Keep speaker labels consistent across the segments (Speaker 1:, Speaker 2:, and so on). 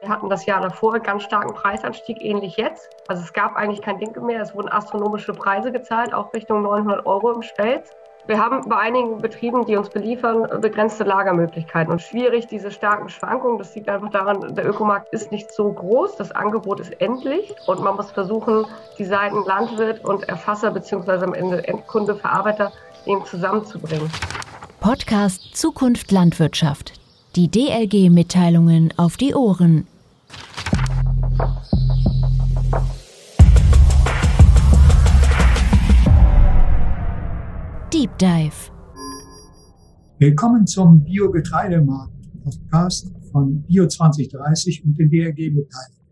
Speaker 1: Wir hatten das Jahr davor einen ganz starken Preisanstieg, ähnlich jetzt. Also es gab eigentlich kein Ding mehr. Es wurden astronomische Preise gezahlt, auch Richtung 900 Euro im Spelz. Wir haben bei einigen Betrieben, die uns beliefern, begrenzte Lagermöglichkeiten und schwierig diese starken Schwankungen. Das liegt einfach daran, der Ökomarkt ist nicht so groß, das Angebot ist endlich und man muss versuchen, die Seiten Landwirt und Erfasser bzw. am Ende Endkunde, Verarbeiter eben zusammenzubringen.
Speaker 2: Podcast Zukunft Landwirtschaft. Die DLG-Mitteilungen auf die Ohren. Deep Dive.
Speaker 3: Willkommen zum Bio-Getreidemarkt-Podcast von Bio 2030 und den DLG-Mitteilungen.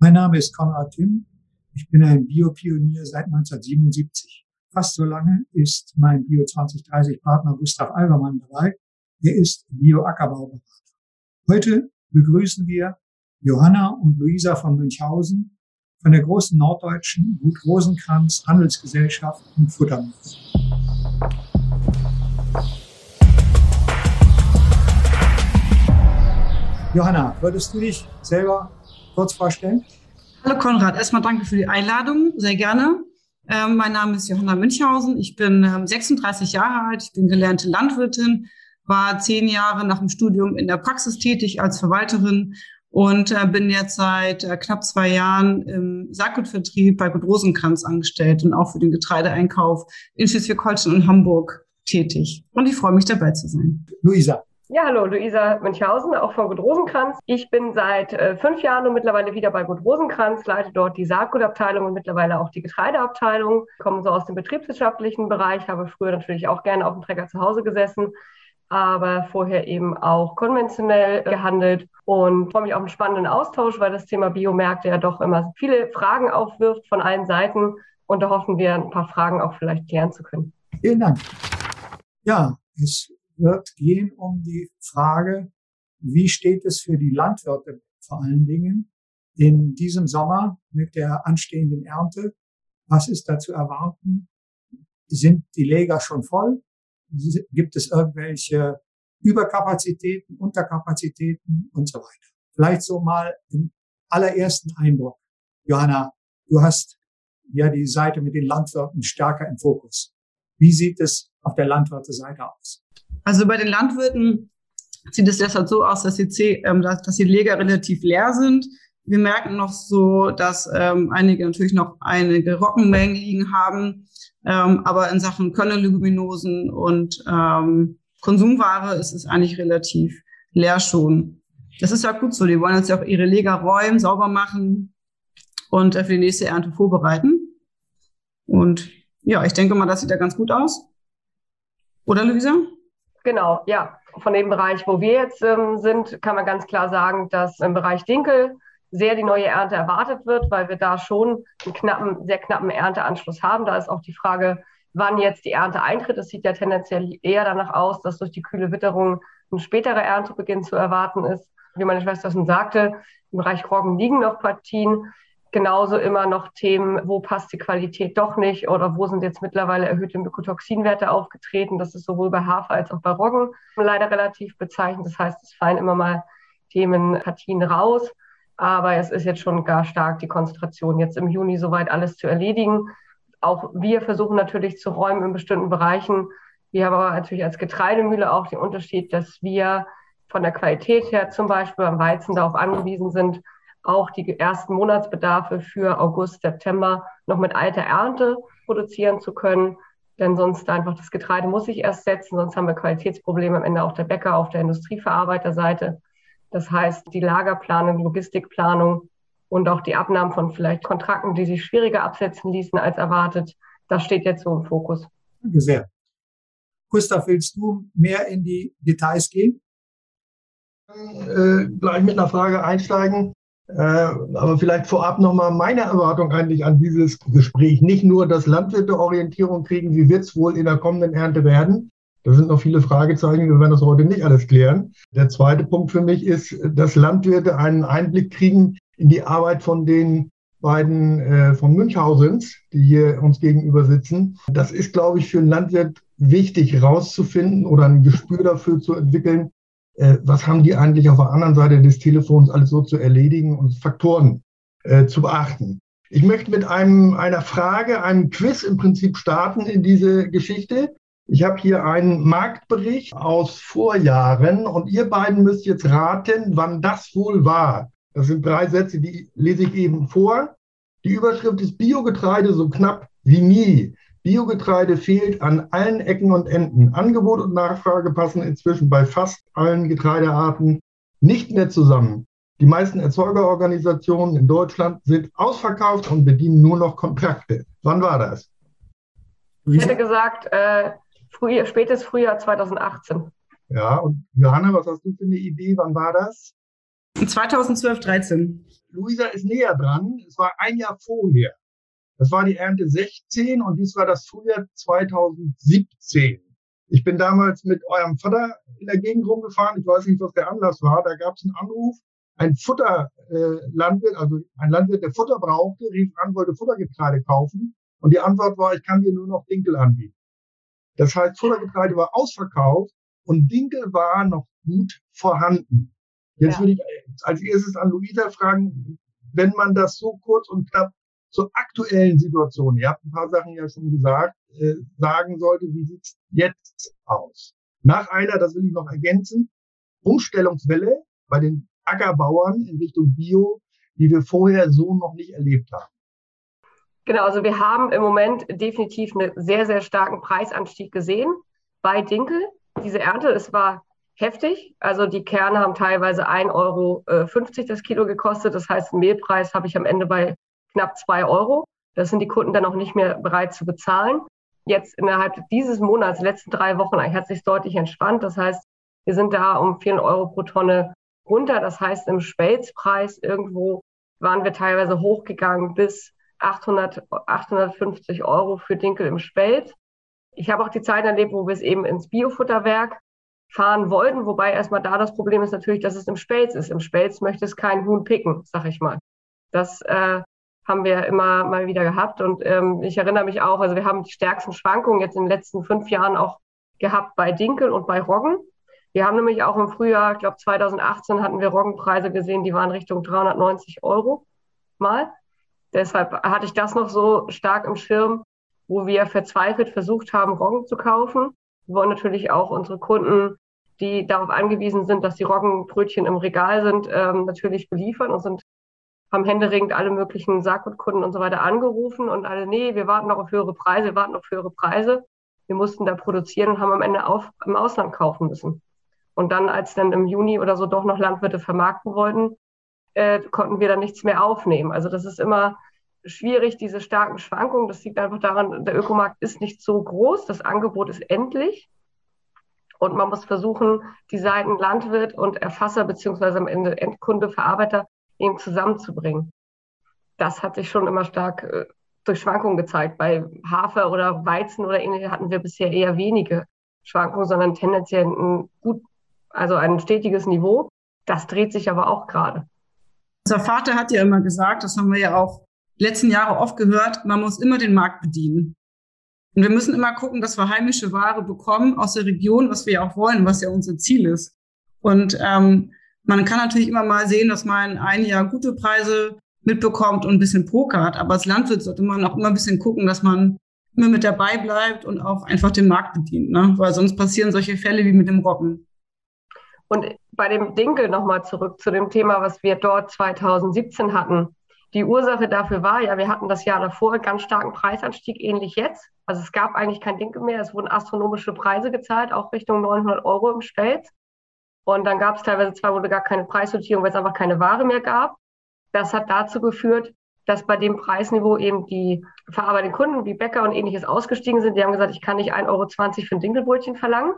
Speaker 3: Mein Name ist Konrad Timm. Ich bin ein Biopionier seit 1977. Fast so lange ist mein Bio 2030 Partner Gustav Albermann dabei er ist Bio-Ackerbauberater. Heute begrüßen wir Johanna und Luisa von Münchhausen von der großen norddeutschen Gut Rosenkranz Handelsgesellschaft und Futtermilch. Johanna, würdest du dich selber kurz vorstellen?
Speaker 4: Hallo Konrad, erstmal danke für die Einladung, sehr gerne. Ähm, mein Name ist Johanna Münchhausen, ich bin ähm, 36 Jahre alt, ich bin gelernte Landwirtin, war zehn Jahre nach dem Studium in der Praxis tätig als Verwalterin und äh, bin jetzt seit äh, knapp zwei Jahren im Saatgutvertrieb bei Gut Rosenkranz angestellt und auch für den Getreideeinkauf in Schleswig-Holstein und Hamburg tätig. Und ich freue mich dabei zu sein.
Speaker 3: Luisa.
Speaker 1: Ja, hallo, Luisa Münchhausen, auch von Gut Rosenkranz. Ich bin seit äh, fünf Jahren und mittlerweile wieder bei Gut Rosenkranz, leite dort die Saatgutabteilung und mittlerweile auch die Getreideabteilung. Komme so aus dem betriebswirtschaftlichen Bereich, habe früher natürlich auch gerne auf dem Trecker zu Hause gesessen aber vorher eben auch konventionell gehandelt und freue mich auf einen spannenden Austausch, weil das Thema Biomärkte ja doch immer viele Fragen aufwirft von allen Seiten und da hoffen wir, ein paar Fragen auch vielleicht klären zu können.
Speaker 3: Vielen Dank. Ja, es wird gehen um die Frage, wie steht es für die Landwirte vor allen Dingen in diesem Sommer mit der anstehenden Ernte? Was ist da zu erwarten? Sind die Läger schon voll? Gibt es irgendwelche Überkapazitäten, Unterkapazitäten und so weiter? Vielleicht so mal im allerersten Eindruck. Johanna, du hast ja die Seite mit den Landwirten stärker im Fokus. Wie sieht es auf der Landwirte-Seite aus?
Speaker 4: Also bei den Landwirten sieht es deshalb so aus, dass die, ähm, dass, dass die Läger relativ leer sind. Wir merken noch so, dass ähm, einige natürlich noch einige Rockenmengen liegen haben. Ähm, aber in Sachen Körnerleguminosen und ähm, Konsumware ist es eigentlich relativ leer schon. Das ist ja gut so. Die wollen jetzt ja auch ihre Leger räumen, sauber machen und äh, für die nächste Ernte vorbereiten. Und ja, ich denke mal, das sieht ja ganz gut aus. Oder, Luisa?
Speaker 1: Genau, ja. Von dem Bereich, wo wir jetzt ähm, sind, kann man ganz klar sagen, dass im Bereich Dinkel sehr die neue Ernte erwartet wird, weil wir da schon einen knappen, sehr knappen Ernteanschluss haben. Da ist auch die Frage, wann jetzt die Ernte eintritt. Es sieht ja tendenziell eher danach aus, dass durch die kühle Witterung ein späterer Erntebeginn zu erwarten ist. Wie meine Schwester schon sagte, im Bereich Roggen liegen noch Partien. Genauso immer noch Themen, wo passt die Qualität doch nicht oder wo sind jetzt mittlerweile erhöhte Mykotoxinwerte aufgetreten. Das ist sowohl bei Hafer als auch bei Roggen leider relativ bezeichnend. Das heißt, es fallen immer mal Themen, Partien raus. Aber es ist jetzt schon gar stark die Konzentration, jetzt im Juni soweit alles zu erledigen. Auch wir versuchen natürlich zu räumen in bestimmten Bereichen. Wir haben aber natürlich als Getreidemühle auch den Unterschied, dass wir von der Qualität her zum Beispiel beim Weizen darauf angewiesen sind, auch die ersten Monatsbedarfe für August, September noch mit alter Ernte produzieren zu können. Denn sonst einfach das Getreide muss sich erst setzen, sonst haben wir Qualitätsprobleme am Ende auch der Bäcker auf der Industrieverarbeiterseite. Das heißt, die Lagerplanung, Logistikplanung und auch die Abnahmen von vielleicht Kontrakten, die sich schwieriger absetzen ließen als erwartet, das steht jetzt so im Fokus.
Speaker 3: Danke sehr. Gustav, willst du mehr in die Details gehen?
Speaker 5: Äh, gleich mit einer Frage einsteigen. Äh, aber vielleicht vorab nochmal meine Erwartung eigentlich an dieses Gespräch. Nicht nur, dass Landwirte Orientierung kriegen, wie wird es wohl in der kommenden Ernte werden, da sind noch viele Fragezeichen, wir werden das heute nicht alles klären. Der zweite Punkt für mich ist, dass Landwirte einen Einblick kriegen in die Arbeit von den beiden äh, von Münchhausens, die hier uns gegenüber sitzen. Das ist, glaube ich, für einen Landwirt wichtig rauszufinden oder ein Gespür dafür zu entwickeln, äh, was haben die eigentlich auf der anderen Seite des Telefons alles so zu erledigen und Faktoren äh, zu beachten. Ich möchte mit einem, einer Frage, einem Quiz im Prinzip starten in diese Geschichte. Ich habe hier einen Marktbericht aus Vorjahren und ihr beiden müsst jetzt raten, wann das wohl war. Das sind drei Sätze, die lese ich eben vor. Die Überschrift ist Biogetreide so knapp wie nie. Biogetreide fehlt an allen Ecken und Enden. Angebot und Nachfrage passen inzwischen bei fast allen Getreidearten nicht mehr zusammen. Die meisten Erzeugerorganisationen in Deutschland sind ausverkauft und bedienen nur noch Kontrakte. Wann war das?
Speaker 1: Ich hätte gesagt, äh, früh, spätes Frühjahr 2018.
Speaker 5: Ja, und Johanna, was hast du für eine Idee? Wann war das?
Speaker 4: 2012, 13.
Speaker 5: Luisa ist näher dran. Es war ein Jahr vorher. Das war die Ernte 16 und dies war das Frühjahr 2017. Ich bin damals mit eurem Vater in der Gegend rumgefahren. Ich weiß nicht, was der Anlass war. Da gab es einen Anruf. Ein Futterlandwirt, äh, also ein Landwirt, der Futter brauchte, rief an, wollte Futtergetreide kaufen. Und die Antwort war, ich kann dir nur noch Dinkel anbieten. Das heißt, Futtergetreide war ausverkauft und Dinkel war noch gut vorhanden. Jetzt ja. würde ich als erstes an Luisa fragen, wenn man das so kurz und knapp zur aktuellen Situation, ihr habt ein paar Sachen ja schon gesagt, äh, sagen sollte, wie sieht's jetzt aus? Nach einer, das will ich noch ergänzen, Umstellungswelle bei den Ackerbauern in Richtung Bio, die wir vorher so noch nicht erlebt haben.
Speaker 1: Genau, also wir haben im Moment definitiv einen sehr, sehr starken Preisanstieg gesehen bei Dinkel. Diese Ernte, es war heftig. Also die Kerne haben teilweise 1,50 Euro äh, das Kilo gekostet. Das heißt, Mehlpreis habe ich am Ende bei knapp zwei Euro. Das sind die Kunden dann auch nicht mehr bereit zu bezahlen. Jetzt innerhalb dieses Monats, letzten drei Wochen, hat sich deutlich entspannt. Das heißt, wir sind da um 4 Euro pro Tonne runter. Das heißt, im Spelzpreis irgendwo waren wir teilweise hochgegangen bis 800, 850 Euro für Dinkel im Spelz. Ich habe auch die Zeit erlebt, wo wir es eben ins Biofutterwerk fahren wollten, wobei erstmal da das Problem ist natürlich, dass es im Spelz ist. Im Spelz möchte es kein Huhn picken, sag ich mal. Das äh, haben wir immer mal wieder gehabt. Und ähm, ich erinnere mich auch, also wir haben die stärksten Schwankungen jetzt in den letzten fünf Jahren auch gehabt bei Dinkel und bei Roggen. Wir haben nämlich auch im Frühjahr, ich glaube 2018 hatten wir Roggenpreise gesehen, die waren Richtung 390 Euro mal. Deshalb hatte ich das noch so stark im Schirm, wo wir verzweifelt versucht haben, Roggen zu kaufen. Wir wollen natürlich auch unsere Kunden, die darauf angewiesen sind, dass die Roggenbrötchen im Regal sind, ähm, natürlich beliefern und sind haben händeringend alle möglichen Saatgutkunden und so weiter angerufen und alle, nee, wir warten noch auf höhere Preise, wir warten auf höhere Preise. Wir mussten da produzieren und haben am Ende auf, im Ausland kaufen müssen. Und dann, als dann im Juni oder so doch noch Landwirte vermarkten wollten, äh, konnten wir dann nichts mehr aufnehmen. Also das ist immer schwierig, diese starken Schwankungen. Das liegt einfach daran, der Ökomarkt ist nicht so groß, das Angebot ist endlich. Und man muss versuchen, die Seiten Landwirt und Erfasser beziehungsweise am Ende Endkunde, Verarbeiter eben zusammenzubringen. Das hat sich schon immer stark äh, durch Schwankungen gezeigt. Bei Hafer oder Weizen oder ähnliche hatten wir bisher eher wenige Schwankungen, sondern tendenziell ein gut, also ein stetiges Niveau. Das dreht sich aber auch gerade.
Speaker 4: Unser Vater hat ja immer gesagt, das haben wir ja auch die letzten Jahre oft gehört, man muss immer den Markt bedienen. Und wir müssen immer gucken, dass wir heimische Ware bekommen aus der Region, was wir ja auch wollen, was ja unser Ziel ist. Und ähm, man kann natürlich immer mal sehen, dass man ein Jahr gute Preise mitbekommt und ein bisschen pokert, aber als Landwirt sollte man auch immer ein bisschen gucken, dass man immer mit dabei bleibt und auch einfach den Markt bedient, ne? weil sonst passieren solche Fälle wie mit dem Roggen.
Speaker 1: Und bei dem Dinkel nochmal zurück zu dem Thema, was wir dort 2017 hatten. Die Ursache dafür war, ja, wir hatten das Jahr davor einen ganz starken Preisanstieg, ähnlich jetzt. Also es gab eigentlich kein Dinkel mehr. Es wurden astronomische Preise gezahlt, auch Richtung 900 Euro im Stelz. Und dann gab es teilweise zwei Monate gar keine Preissortierung, weil es einfach keine Ware mehr gab. Das hat dazu geführt, dass bei dem Preisniveau eben die verarbeitenden Kunden wie Bäcker und ähnliches ausgestiegen sind. Die haben gesagt, ich kann nicht 1,20 Euro für ein Dinkelbrötchen verlangen.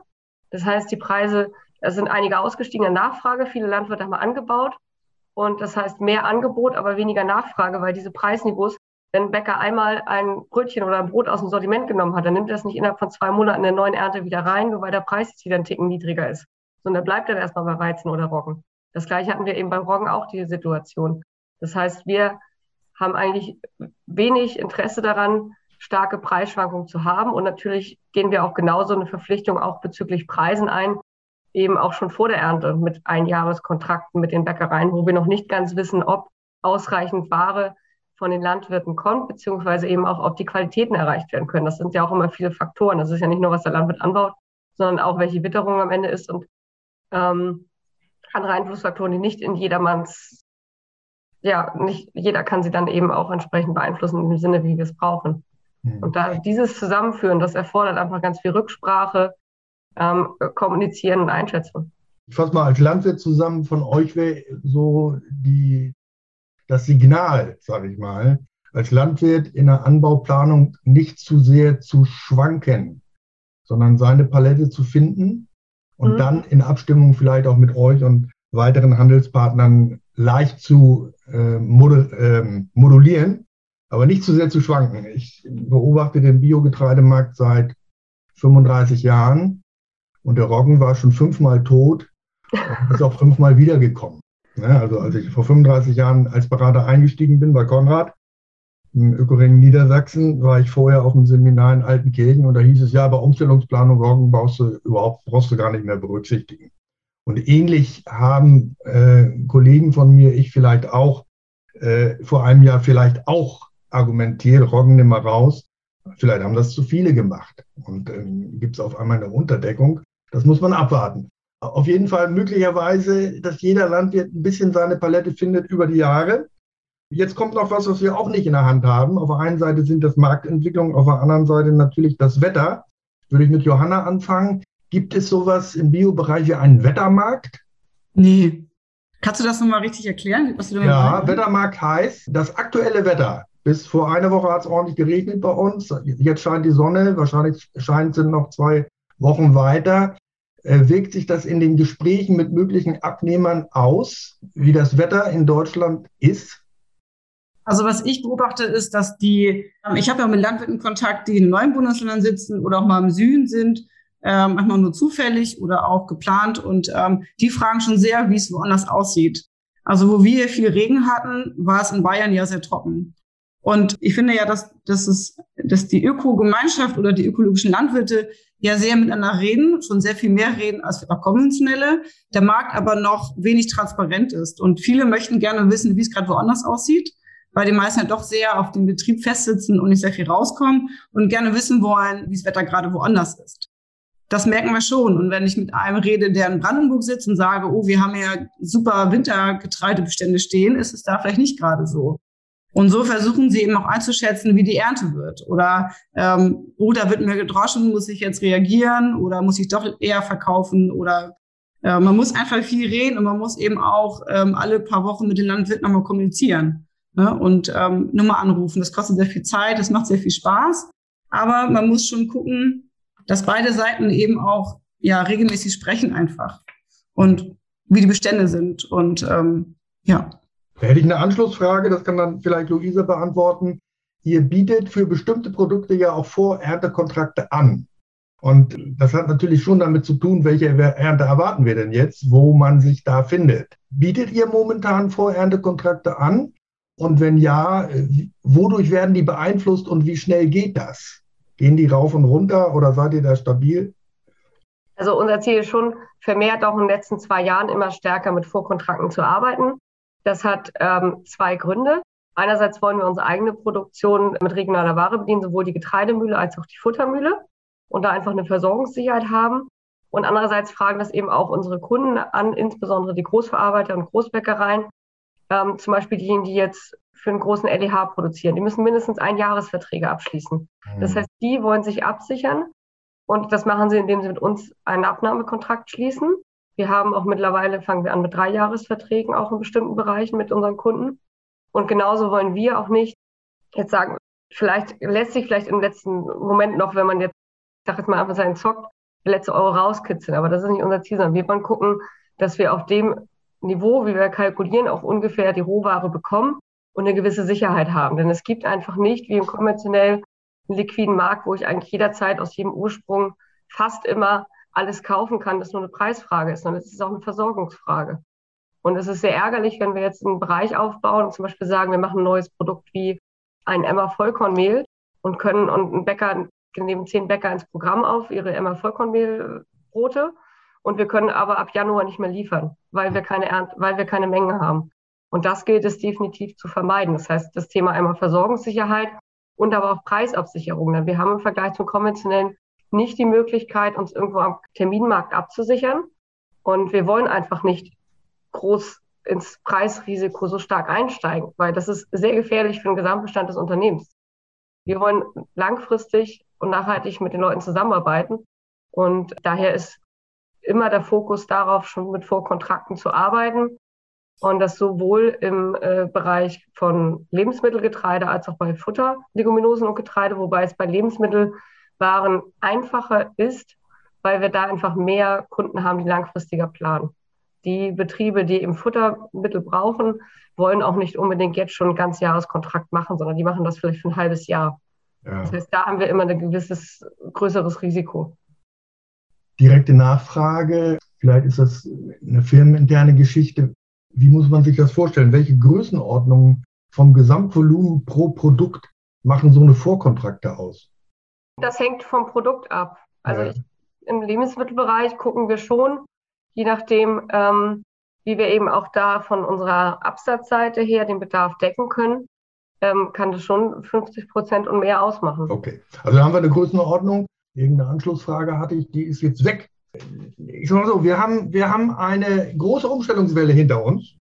Speaker 1: Das heißt, die Preise, es sind einige ausgestiegene Nachfrage. Viele Landwirte haben angebaut. Und das heißt mehr Angebot, aber weniger Nachfrage, weil diese Preisniveaus, wenn ein Bäcker einmal ein Brötchen oder ein Brot aus dem Sortiment genommen hat, dann nimmt er es nicht innerhalb von zwei Monaten in der neuen Ernte wieder rein, nur weil der Preis jetzt wieder ein Ticken niedriger ist sondern bleibt dann erstmal bei Weizen oder Roggen. Das gleiche hatten wir eben beim Roggen auch die Situation. Das heißt, wir haben eigentlich wenig Interesse daran, starke Preisschwankungen zu haben. Und natürlich gehen wir auch genauso eine Verpflichtung auch bezüglich Preisen ein, eben auch schon vor der Ernte mit Einjahreskontrakten mit den Bäckereien, wo wir noch nicht ganz wissen, ob ausreichend Ware von den Landwirten kommt, beziehungsweise eben auch, ob die Qualitäten erreicht werden können. Das sind ja auch immer viele Faktoren. Das ist ja nicht nur, was der Landwirt anbaut, sondern auch, welche Witterung am Ende ist und ähm, andere Einflussfaktoren, die nicht in jedermanns, ja, nicht jeder kann sie dann eben auch entsprechend beeinflussen im Sinne, wie wir es brauchen. Mhm. Und da dieses Zusammenführen, das erfordert einfach ganz viel Rücksprache, ähm, Kommunizieren und Einschätzung.
Speaker 5: Ich fasse mal als Landwirt zusammen, von euch wäre so die, das Signal, sage ich mal, als Landwirt in der Anbauplanung nicht zu sehr zu schwanken, sondern seine Palette zu finden und mhm. dann in Abstimmung vielleicht auch mit euch und weiteren Handelspartnern leicht zu äh, modul, äh, modulieren, aber nicht zu sehr zu schwanken. Ich beobachte den Biogetreidemarkt seit 35 Jahren und der Roggen war schon fünfmal tot und ist auch fünfmal wiedergekommen. Ja, also als ich vor 35 Jahren als Berater eingestiegen bin bei Konrad im Ökoring Niedersachsen, war ich vorher auf einem Seminar in Altenkirchen und da hieß es, ja, bei Umstellungsplanung Roggen brauchst du überhaupt, brauchst du gar nicht mehr berücksichtigen. Und ähnlich haben äh, Kollegen von mir, ich vielleicht auch, äh, vor einem Jahr vielleicht auch argumentiert, Roggen nimm mal raus. Vielleicht haben das zu viele gemacht und ähm, gibt es auf einmal eine Unterdeckung. Das muss man abwarten. Auf jeden Fall möglicherweise, dass jeder Landwirt ein bisschen seine Palette findet über die Jahre. Jetzt kommt noch was, was wir auch nicht in der Hand haben. Auf der einen Seite sind das Marktentwicklungen, auf der anderen Seite natürlich das Wetter. Würde ich mit Johanna anfangen. Gibt es sowas im Biobereich wie einen Wettermarkt?
Speaker 4: Nee. Kannst du das nochmal richtig erklären?
Speaker 5: ja, meinst? Wettermarkt heißt, das aktuelle Wetter. Bis vor einer Woche hat es ordentlich geregnet bei uns. Jetzt scheint die Sonne. Wahrscheinlich scheint es noch zwei Wochen weiter. Äh, wirkt sich das in den Gesprächen mit möglichen Abnehmern aus, wie das Wetter in Deutschland ist?
Speaker 4: Also was ich beobachte ist, dass die, ähm, ich habe ja mit Landwirten Kontakt, die in neuen Bundesländern sitzen oder auch mal im Süden sind, ähm, manchmal nur zufällig oder auch geplant und ähm, die fragen schon sehr, wie es woanders aussieht. Also wo wir viel Regen hatten, war es in Bayern ja sehr trocken. Und ich finde ja, dass, dass, es, dass die Ökogemeinschaft oder die ökologischen Landwirte ja sehr miteinander reden, schon sehr viel mehr reden als wir konventionelle, der Markt aber noch wenig transparent ist. Und viele möchten gerne wissen, wie es gerade woanders aussieht, weil die meisten ja doch sehr auf dem Betrieb festsitzen und nicht sehr viel rauskommen und gerne wissen wollen, wie das Wetter gerade woanders ist. Das merken wir schon. Und wenn ich mit einem rede, der in Brandenburg sitzt und sage, oh, wir haben ja super Wintergetreidebestände stehen, ist es da vielleicht nicht gerade so. Und so versuchen sie eben auch einzuschätzen, wie die Ernte wird. Oder, ähm, oh, da wird mir gedroschen, muss ich jetzt reagieren oder muss ich doch eher verkaufen? Oder äh, man muss einfach viel reden und man muss eben auch ähm, alle paar Wochen mit den Landwirten nochmal kommunizieren ne? und ähm, Nummer anrufen. Das kostet sehr viel Zeit, das macht sehr viel Spaß. Aber man muss schon gucken, dass beide Seiten eben auch ja regelmäßig sprechen einfach und wie die Bestände sind. Und ähm, ja.
Speaker 5: Da hätte ich eine Anschlussfrage, das kann dann vielleicht Luisa beantworten. Ihr bietet für bestimmte Produkte ja auch Vorerntekontrakte an. Und das hat natürlich schon damit zu tun, welche Ernte erwarten wir denn jetzt, wo man sich da findet. Bietet ihr momentan Vorerntekontrakte an? Und wenn ja, wodurch werden die beeinflusst und wie schnell geht das? Gehen die rauf und runter oder seid ihr da stabil?
Speaker 1: Also unser Ziel ist schon, vermehrt auch in den letzten zwei Jahren immer stärker mit Vorkontrakten zu arbeiten. Das hat ähm, zwei Gründe. Einerseits wollen wir unsere eigene Produktion mit regionaler Ware bedienen, sowohl die Getreidemühle als auch die Futtermühle und da einfach eine Versorgungssicherheit haben. Und andererseits fragen das eben auch unsere Kunden an, insbesondere die Großverarbeiter und Großbäckereien, ähm, zum Beispiel diejenigen, die jetzt für einen großen LEH produzieren. Die müssen mindestens ein Jahresverträge abschließen. Mhm. Das heißt, die wollen sich absichern und das machen sie, indem sie mit uns einen Abnahmekontrakt schließen. Wir haben auch mittlerweile, fangen wir an mit drei Jahresverträgen auch in bestimmten Bereichen mit unseren Kunden. Und genauso wollen wir auch nicht jetzt sagen, vielleicht lässt sich vielleicht im letzten Moment noch, wenn man jetzt, ich sag jetzt mal einfach seinen Zock, letzte Euro rauskitzeln. Aber das ist nicht unser Ziel, sondern wir wollen gucken, dass wir auf dem Niveau, wie wir kalkulieren, auch ungefähr die Rohware bekommen und eine gewisse Sicherheit haben. Denn es gibt einfach nicht, wie im konventionell liquiden Markt, wo ich eigentlich jederzeit aus jedem Ursprung fast immer alles kaufen kann, das nur eine Preisfrage ist, sondern es ist auch eine Versorgungsfrage. Und es ist sehr ärgerlich, wenn wir jetzt einen Bereich aufbauen und zum Beispiel sagen, wir machen ein neues Produkt wie ein Emma Vollkornmehl und können und ein Bäcker, nehmen zehn Bäcker ins Programm auf, ihre Emma Vollkornmehlbrote. Und wir können aber ab Januar nicht mehr liefern, weil wir keine Ernte, weil wir keine Menge haben. Und das gilt es definitiv zu vermeiden. Das heißt, das Thema einmal Versorgungssicherheit und aber auch Preisabsicherung. Denn wir haben im Vergleich zum konventionellen nicht die Möglichkeit, uns irgendwo am Terminmarkt abzusichern. Und wir wollen einfach nicht groß ins Preisrisiko so stark einsteigen, weil das ist sehr gefährlich für den Gesamtbestand des Unternehmens. Wir wollen langfristig und nachhaltig mit den Leuten zusammenarbeiten. Und daher ist immer der Fokus darauf, schon mit Vorkontrakten zu arbeiten. Und das sowohl im äh, Bereich von Lebensmittelgetreide als auch bei Futter, Leguminosen und Getreide, wobei es bei Lebensmittelwaren einfacher ist, weil wir da einfach mehr Kunden haben, die langfristiger planen. Die Betriebe, die im Futtermittel brauchen, wollen auch nicht unbedingt jetzt schon ein ganz Jahreskontrakt machen, sondern die machen das vielleicht für ein halbes Jahr. Ja. Das heißt, da haben wir immer ein gewisses größeres Risiko
Speaker 5: direkte Nachfrage. Vielleicht ist das eine firmeninterne Geschichte. Wie muss man sich das vorstellen? Welche Größenordnungen vom Gesamtvolumen pro Produkt machen so eine Vorkontrakte aus?
Speaker 1: Das hängt vom Produkt ab. Also ja. ich, im Lebensmittelbereich gucken wir schon, je nachdem, ähm, wie wir eben auch da von unserer Absatzseite her den Bedarf decken können, ähm, kann das schon 50 Prozent und mehr ausmachen.
Speaker 5: Okay, also da haben wir eine Größenordnung irgendeine Anschlussfrage hatte ich, die ist jetzt weg. Ich sage mal so, wir haben, wir haben eine große Umstellungswelle hinter uns.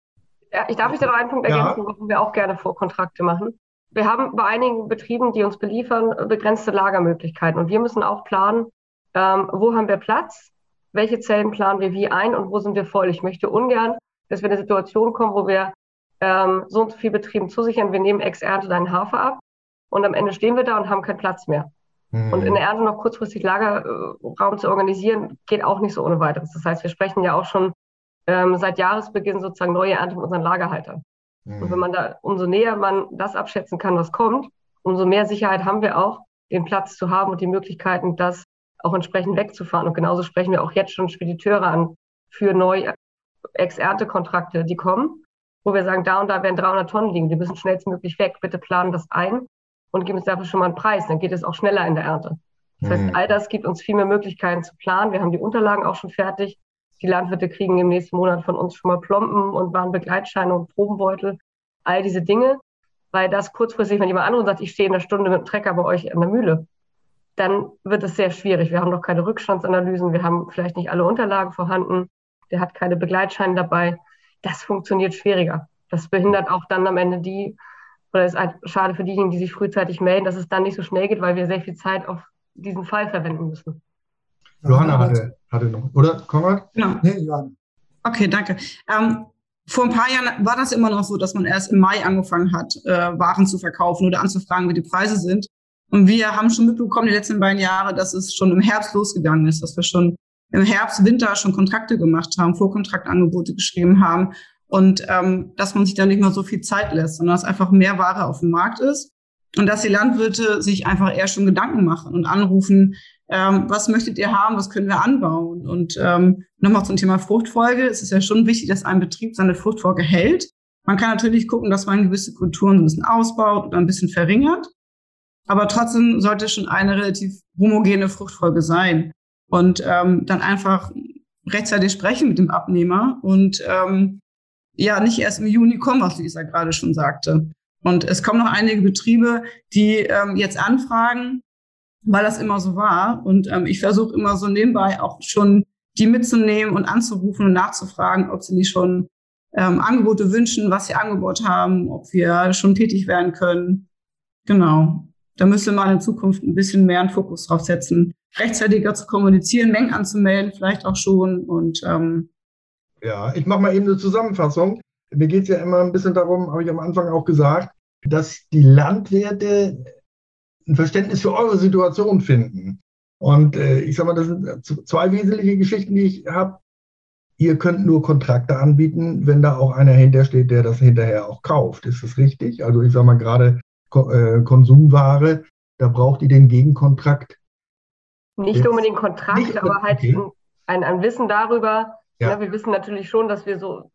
Speaker 1: Ja, ich darf mich da noch einen Punkt ergänzen, ja. warum wir auch gerne Vorkontrakte machen. Wir haben bei einigen Betrieben, die uns beliefern, begrenzte Lagermöglichkeiten. Und wir müssen auch planen, ähm, wo haben wir Platz, welche Zellen planen wir wie ein und wo sind wir voll. Ich möchte ungern, dass wir in eine Situation kommen, wo wir ähm, so und so viel Betrieben zusichern, wir nehmen ex Ernte deinen Hafer ab und am Ende stehen wir da und haben keinen Platz mehr. Mhm. Und in der Ernte noch kurzfristig Lagerraum zu organisieren, geht auch nicht so ohne weiteres. Das heißt, wir sprechen ja auch schon ähm, seit Jahresbeginn sozusagen neue Ernte mit unseren Lagerhaltern. Mhm. Und wenn man da, umso näher man das abschätzen kann, was kommt, umso mehr Sicherheit haben wir auch, den Platz zu haben und die Möglichkeiten, das auch entsprechend wegzufahren. Und genauso sprechen wir auch jetzt schon Spediteure an für neue Ex-Ernte-Kontrakte, die kommen, wo wir sagen, da und da werden 300 Tonnen liegen, die müssen schnellstmöglich weg, bitte planen das ein und geben uns dafür schon mal einen Preis. Dann geht es auch schneller in der Ernte. Das heißt, mhm. all das gibt uns viel mehr Möglichkeiten zu planen. Wir haben die Unterlagen auch schon fertig. Die Landwirte kriegen im nächsten Monat von uns schon mal Plomben und Warenbegleitscheine und Probenbeutel. All diese Dinge, weil das kurzfristig, wenn jemand anderes sagt, ich stehe in einer Stunde mit dem Trecker bei euch an der Mühle, dann wird es sehr schwierig. Wir haben noch keine Rückstandsanalysen, wir haben vielleicht nicht alle Unterlagen vorhanden, der hat keine Begleitscheine dabei. Das funktioniert schwieriger. Das behindert auch dann am Ende die oder ist halt schade für diejenigen, die sich frühzeitig melden, dass es dann nicht so schnell geht, weil wir sehr viel Zeit auf diesen Fall verwenden müssen.
Speaker 5: Johanna hatte, hatte noch, oder Konrad?
Speaker 4: Genau. Nee, Johanna. Okay, danke. Ähm, vor ein paar Jahren war das immer noch so, dass man erst im Mai angefangen hat, äh, Waren zu verkaufen oder anzufragen, wie die Preise sind. Und wir haben schon mitbekommen, die letzten beiden Jahre, dass es schon im Herbst losgegangen ist, dass wir schon im Herbst, Winter schon Kontrakte gemacht haben, Vorkontraktangebote geschrieben haben und ähm, dass man sich da nicht mehr so viel Zeit lässt, sondern dass einfach mehr Ware auf dem Markt ist und dass die Landwirte sich einfach eher schon Gedanken machen und anrufen, ähm, was möchtet ihr haben, was können wir anbauen? Und ähm, nochmal zum Thema Fruchtfolge. Es ist ja schon wichtig, dass ein Betrieb seine Fruchtfolge hält. Man kann natürlich gucken, dass man gewisse Kulturen ein bisschen ausbaut oder ein bisschen verringert. Aber trotzdem sollte schon eine relativ homogene Fruchtfolge sein. Und ähm, dann einfach rechtzeitig sprechen mit dem Abnehmer und ähm, ja nicht erst im Juni kommen, was Lisa gerade schon sagte. Und es kommen noch einige Betriebe, die ähm, jetzt anfragen, weil das immer so war. Und ähm, ich versuche immer so nebenbei auch schon die mitzunehmen und anzurufen und nachzufragen, ob sie nicht schon ähm, Angebote wünschen, was sie Angebot haben, ob wir schon tätig werden können. Genau. Da müsste man in Zukunft ein bisschen mehr einen Fokus drauf setzen, rechtzeitiger zu kommunizieren, Mengen anzumelden, vielleicht auch schon und ähm,
Speaker 5: ja, ich mache mal eben eine Zusammenfassung. Mir geht es ja immer ein bisschen darum, habe ich am Anfang auch gesagt, dass die Landwirte ein Verständnis für eure Situation finden. Und äh, ich sage mal, das sind zwei wesentliche Geschichten, die ich habe. Ihr könnt nur Kontrakte anbieten, wenn da auch einer hintersteht, der das hinterher auch kauft. Ist das richtig? Also ich sage mal gerade äh, Konsumware, da braucht ihr den Gegenkontrakt.
Speaker 1: Nicht unbedingt Kontrakt, nicht, aber halt okay. ein, ein Wissen darüber, ja. ja. wir wissen natürlich schon, dass wir so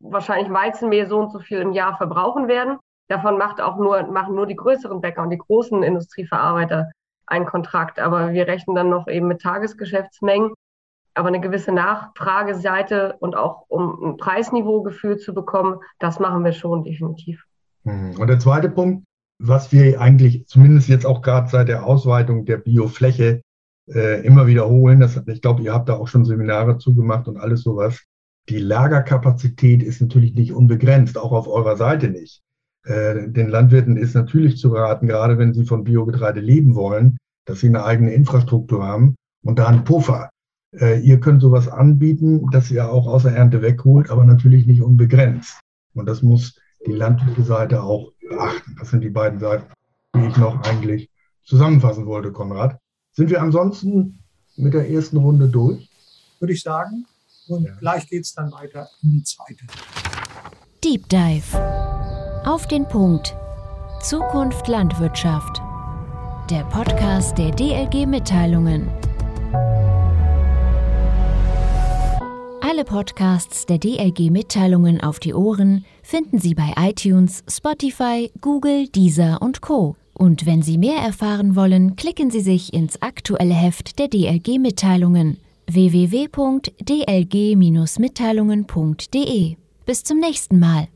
Speaker 1: wahrscheinlich Weizenmehl so und so viel im Jahr verbrauchen werden. Davon macht auch nur, machen nur die größeren Bäcker und die großen Industrieverarbeiter einen Kontrakt. Aber wir rechnen dann noch eben mit Tagesgeschäftsmengen. Aber eine gewisse Nachfrageseite und auch um ein Preisniveaugefühl zu bekommen, das machen wir schon definitiv.
Speaker 5: Mhm. Und der zweite Punkt, was wir eigentlich zumindest jetzt auch gerade seit der Ausweitung der Biofläche äh, immer wiederholen, das, ich glaube, ihr habt da auch schon Seminare zugemacht und alles sowas. Die Lagerkapazität ist natürlich nicht unbegrenzt, auch auf eurer Seite nicht. Äh, den Landwirten ist natürlich zu raten, gerade wenn sie von Biogetreide leben wollen, dass sie eine eigene Infrastruktur haben und da einen Puffer. Äh, ihr könnt sowas anbieten, dass ihr auch außer Ernte wegholt, aber natürlich nicht unbegrenzt. Und das muss die landwirtliche Seite auch beachten. Das sind die beiden Seiten, die ich noch eigentlich zusammenfassen wollte, Konrad. Sind wir ansonsten mit der ersten Runde durch?
Speaker 3: Würde ich sagen. Und ja. gleich geht es dann weiter in die zweite.
Speaker 2: Deep Dive. Auf den Punkt. Zukunft Landwirtschaft. Der Podcast der DLG Mitteilungen. Alle Podcasts der DLG Mitteilungen auf die Ohren finden Sie bei iTunes, Spotify, Google, Deezer und Co. Und wenn Sie mehr erfahren wollen, klicken Sie sich ins aktuelle Heft der DLG Mitteilungen www.dlg-mitteilungen.de. Bis zum nächsten Mal.